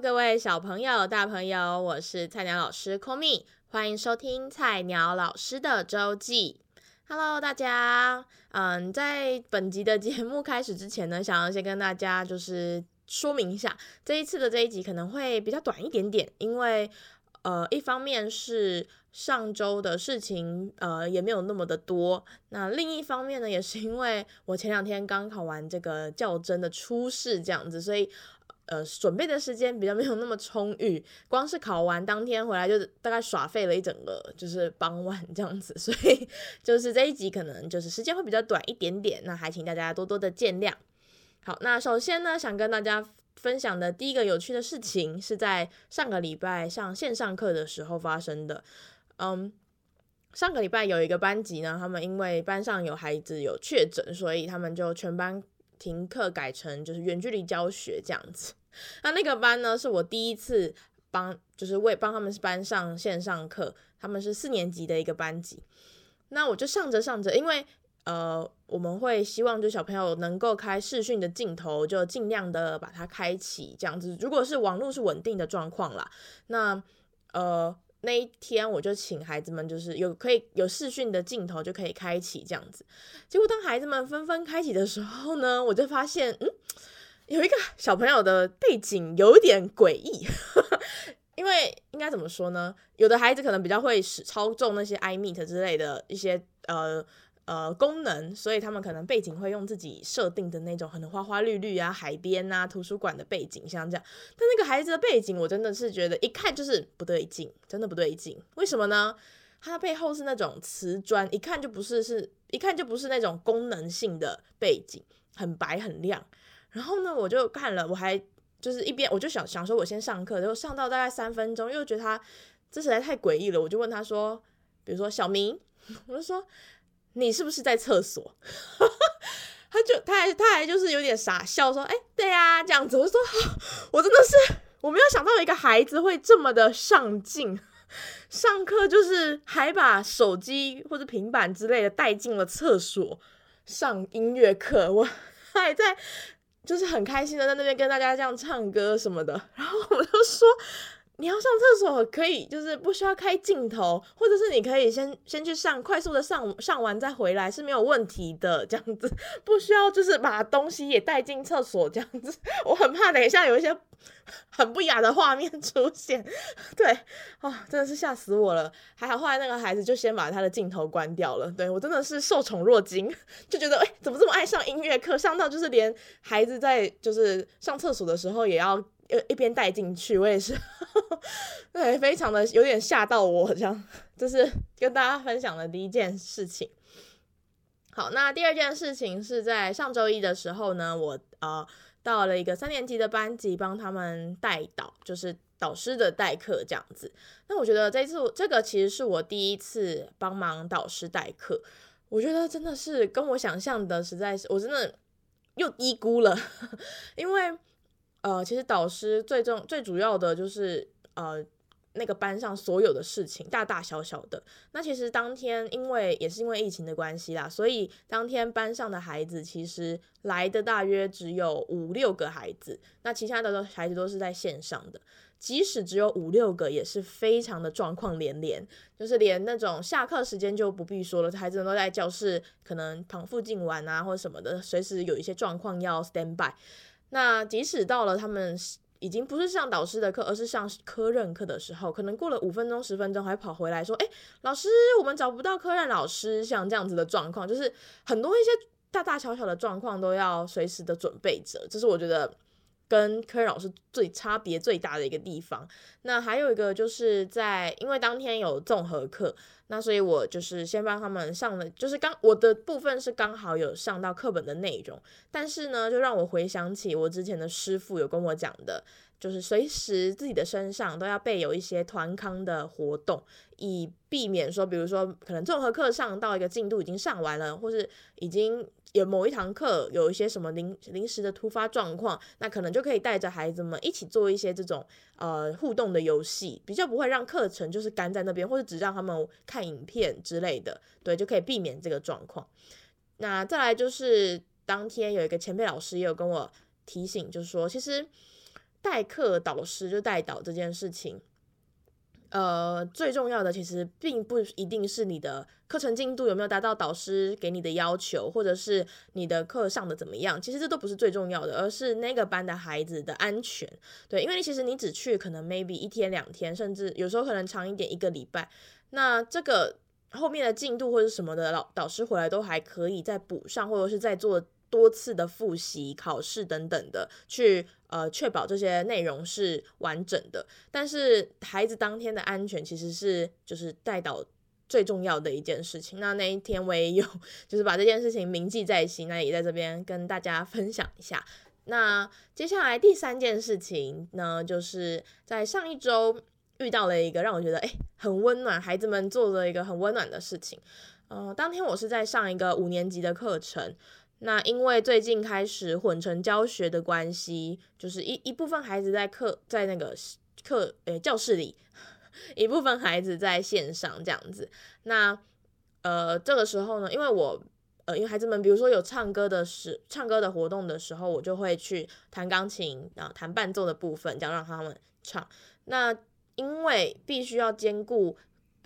各位小朋友、大朋友，我是菜鸟老师 Komi，欢迎收听菜鸟老师的周记。Hello，大家，嗯，在本集的节目开始之前呢，想要先跟大家就是说明一下，这一次的这一集可能会比较短一点点，因为呃，一方面是上周的事情呃也没有那么的多，那另一方面呢，也是因为我前两天刚考完这个教甄的初试这样子，所以。呃，准备的时间比较没有那么充裕，光是考完当天回来就大概耍废了一整个，就是傍晚这样子，所以就是这一集可能就是时间会比较短一点点，那还请大家多多的见谅。好，那首先呢，想跟大家分享的第一个有趣的事情是在上个礼拜上线上课的时候发生的。嗯，上个礼拜有一个班级呢，他们因为班上有孩子有确诊，所以他们就全班。停课改成就是远距离教学这样子，那那个班呢是我第一次帮，就是为帮他们班上线上课，他们是四年级的一个班级，那我就上着上着，因为呃我们会希望就小朋友能够开视讯的镜头，就尽量的把它开启这样子，如果是网络是稳定的状况啦，那呃。那一天我就请孩子们，就是有可以有视讯的镜头就可以开启这样子。结果当孩子们纷纷开启的时候呢，我就发现，嗯，有一个小朋友的背景有点诡异。因为应该怎么说呢？有的孩子可能比较会使操纵那些 iMeet 之类的一些呃。呃，功能，所以他们可能背景会用自己设定的那种，可能花花绿绿啊、海边啊、图书馆的背景，像这样。但那个孩子的背景，我真的是觉得一看就是不对劲，真的不对劲。为什么呢？他的背后是那种瓷砖，一看就不是，是一看就不是那种功能性的背景，很白很亮。然后呢，我就看了，我还就是一边我就想想说，我先上课，然后上到大概三分钟，又觉得他这实在太诡异了，我就问他说，比如说小明，我就说。你是不是在厕所？他就他还他还就是有点傻笑说：“哎、对呀、啊，这样子。”我就说：“我真的是我没有想到一个孩子会这么的上进，上课就是还把手机或者平板之类的带进了厕所上音乐课。我还在就是很开心的在那边跟大家这样唱歌什么的。然后我就说。”你要上厕所可以，就是不需要开镜头，或者是你可以先先去上，快速的上上完再回来是没有问题的，这样子 不需要就是把东西也带进厕所这样子。我很怕等一下有一些很不雅的画面出现，对，哦，真的是吓死我了。还好后来那个孩子就先把他的镜头关掉了。对，我真的是受宠若惊，就觉得哎，怎么这么爱上音乐课，上到就是连孩子在就是上厕所的时候也要。一边带进去，我也是，对，非常的有点吓到我，好像这是跟大家分享的第一件事情。好，那第二件事情是在上周一的时候呢，我呃到了一个三年级的班级，帮他们代导，就是导师的代课这样子。那我觉得这次这个其实是我第一次帮忙导师代课，我觉得真的是跟我想象的实在是，我真的又低估了，因为。呃，其实导师最重最主要的就是呃那个班上所有的事情，大大小小的。那其实当天因为也是因为疫情的关系啦，所以当天班上的孩子其实来的大约只有五六个孩子，那其他的孩子都是在线上的。即使只有五六个，也是非常的状况连连，就是连那种下课时间就不必说了，孩子们都在教室可能躺附近玩啊或者什么的，随时有一些状况要 stand by。那即使到了他们已经不是上导师的课，而是上科任课的时候，可能过了五分钟、十分钟，还跑回来说：“哎，老师，我们找不到科任老师。”像这样子的状况，就是很多一些大大小小的状况都要随时的准备着。这是我觉得跟科任老师最差别最大的一个地方。那还有一个就是在，因为当天有综合课。那所以，我就是先帮他们上了，就是刚我的部分是刚好有上到课本的内容，但是呢，就让我回想起我之前的师傅有跟我讲的，就是随时自己的身上都要备有一些团康的活动，以避免说，比如说可能综合课上到一个进度已经上完了，或是已经有某一堂课有一些什么临临时的突发状况，那可能就可以带着孩子们一起做一些这种呃互动的游戏，比较不会让课程就是干在那边，或者只让他们看。影片之类的，对，就可以避免这个状况。那再来就是当天有一个前辈老师也有跟我提醒，就是说，其实代课导师就代导这件事情。呃，最重要的其实并不一定是你的课程进度有没有达到导师给你的要求，或者是你的课上的怎么样，其实这都不是最重要的，而是那个班的孩子的安全。对，因为其实你只去可能 maybe 一天两天，甚至有时候可能长一点一个礼拜，那这个后面的进度或者什么的，老导师回来都还可以再补上，或者是再做。多次的复习、考试等等的，去呃确保这些内容是完整的。但是孩子当天的安全其实是就是带导最重要的一件事情。那那一天我也有就是把这件事情铭记在心，那也在这边跟大家分享一下。那接下来第三件事情呢，就是在上一周遇到了一个让我觉得诶很温暖，孩子们做了一个很温暖的事情。呃，当天我是在上一个五年级的课程。那因为最近开始混成教学的关系，就是一一部分孩子在课在那个课诶、教室里，一部分孩子在线上这样子。那呃这个时候呢，因为我呃因为孩子们比如说有唱歌的时唱歌的活动的时候，我就会去弹钢琴啊弹伴奏的部分，这样让他们唱。那因为必须要兼顾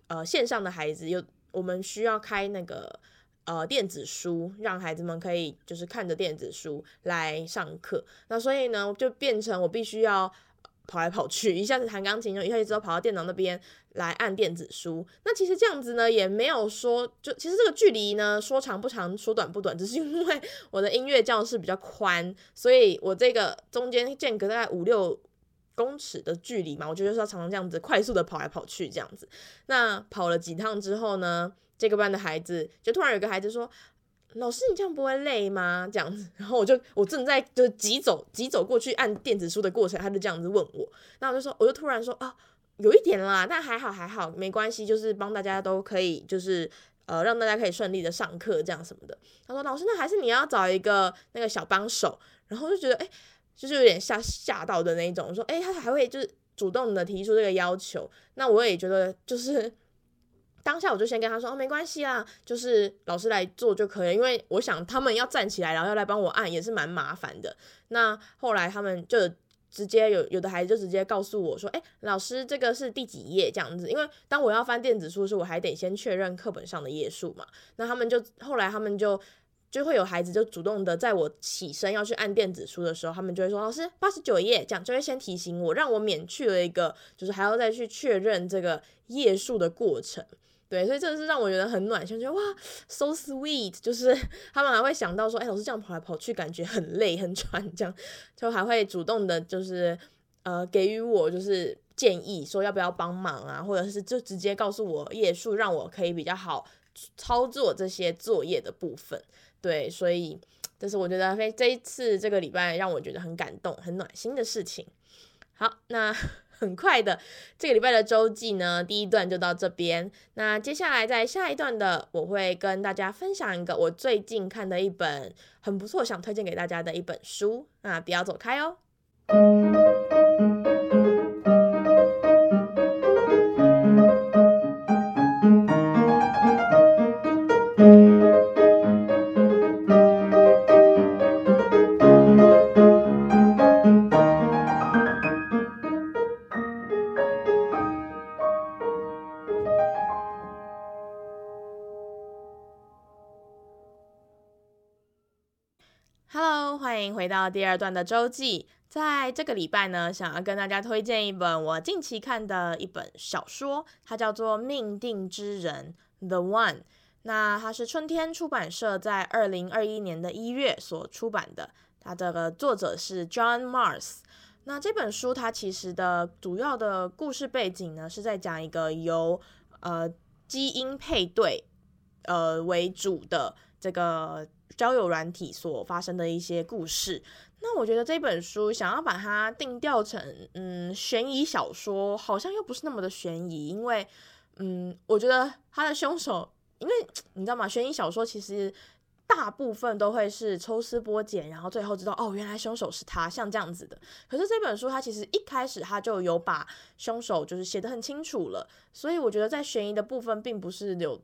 呃线上的孩子，有我们需要开那个。呃，电子书让孩子们可以就是看着电子书来上课，那所以呢，就变成我必须要跑来跑去，一下子弹钢琴，一下子之后跑到电脑那边来按电子书。那其实这样子呢，也没有说就其实这个距离呢，说长不长，说短不短，只是因为我的音乐教室比较宽，所以我这个中间间隔大概五六公尺的距离嘛，我觉得是要常常这样子快速的跑来跑去这样子。那跑了几趟之后呢，这个班的孩子就突然有个孩子说：“老师，你这样不会累吗？”这样子，然后我就我正在就急走急走过去按电子书的过程，他就这样子问我，那我就说，我就突然说啊，有一点啦，但还好还好，没关系，就是帮大家都可以，就是呃让大家可以顺利的上课这样什么的。他说：“老师，那还是你要找一个那个小帮手。”然后就觉得哎，就是有点吓吓到的那一种，说哎，他还会就是主动的提出这个要求，那我也觉得就是。当下我就先跟他说哦，没关系啦，就是老师来做就可以，因为我想他们要站起来，然后要来帮我按也是蛮麻烦的。那后来他们就直接有有的孩子就直接告诉我说，哎，老师这个是第几页这样子？因为当我要翻电子书的时候，我还得先确认课本上的页数嘛。那他们就后来他们就就会有孩子就主动的在我起身要去按电子书的时候，他们就会说老师八十九页这样，就会先提醒我，让我免去了一个就是还要再去确认这个页数的过程。对，所以这是让我觉得很暖心，觉得哇，so sweet，就是他们还会想到说，哎，老师这样跑来跑去，感觉很累很喘，这样就还会主动的，就是呃，给予我就是建议，说要不要帮忙啊，或者是就直接告诉我页数，让我可以比较好操作这些作业的部分。对，所以这是我觉得非这一次这个礼拜让我觉得很感动、很暖心的事情。好，那。很快的，这个礼拜的周记呢，第一段就到这边。那接下来在下一段的，我会跟大家分享一个我最近看的一本很不错，想推荐给大家的一本书。那不要走开哦。第二段的周记，在这个礼拜呢，想要跟大家推荐一本我近期看的一本小说，它叫做《命定之人》（The One）。那它是春天出版社在二零二一年的一月所出版的，它这个作者是 John Mars。那这本书它其实的主要的故事背景呢，是在讲一个由呃基因配对呃为主的这个。交友软体所发生的一些故事，那我觉得这本书想要把它定调成嗯悬疑小说，好像又不是那么的悬疑，因为嗯，我觉得他的凶手，因为你知道吗？悬疑小说其实大部分都会是抽丝剥茧，然后最后知道哦，原来凶手是他，像这样子的。可是这本书它其实一开始它就有把凶手就是写得很清楚了，所以我觉得在悬疑的部分并不是有。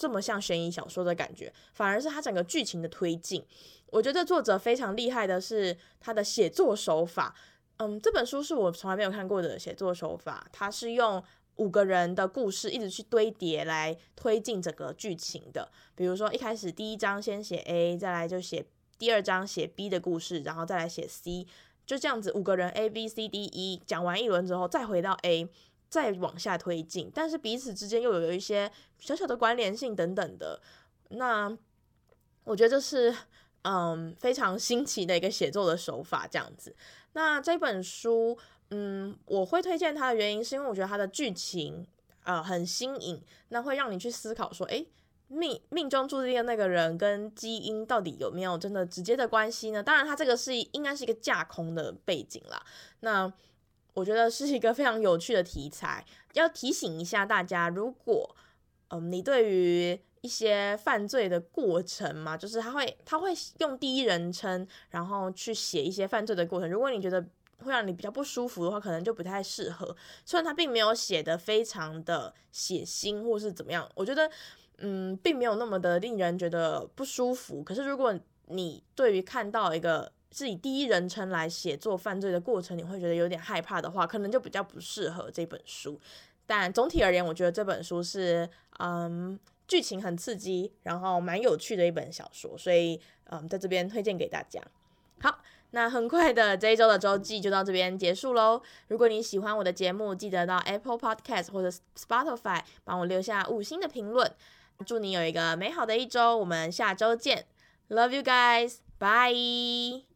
这么像悬疑小说的感觉，反而是它整个剧情的推进。我觉得作者非常厉害的是他的写作手法，嗯，这本书是我从来没有看过的写作手法，它是用五个人的故事一直去堆叠来推进整个剧情的。比如说一开始第一章先写 A，再来就写第二章写 B 的故事，然后再来写 C，就这样子五个人 A B C D E 讲完一轮之后，再回到 A，再往下推进，但是彼此之间又有一些小小的关联性等等的。那我觉得这是嗯非常新奇的一个写作的手法，这样子。那这本书。嗯，我会推荐它的原因是因为我觉得它的剧情呃很新颖，那会让你去思考说，诶，命命中注定的那个人跟基因到底有没有真的直接的关系呢？当然，它这个是应该是一个架空的背景啦。那我觉得是一个非常有趣的题材，要提醒一下大家，如果嗯你对于一些犯罪的过程嘛，就是他会他会用第一人称，然后去写一些犯罪的过程。如果你觉得会让你比较不舒服的话，可能就不太适合。虽然他并没有写的非常的血腥，或是怎么样，我觉得，嗯，并没有那么的令人觉得不舒服。可是，如果你对于看到一个是以第一人称来写作犯罪的过程，你会觉得有点害怕的话，可能就比较不适合这本书。但总体而言，我觉得这本书是，嗯，剧情很刺激，然后蛮有趣的一本小说，所以，嗯，在这边推荐给大家。好。那很快的这一周的周记就到这边结束喽。如果你喜欢我的节目，记得到 Apple Podcast 或者 Spotify 帮我留下五星的评论。祝你有一个美好的一周，我们下周见。Love you guys，bye。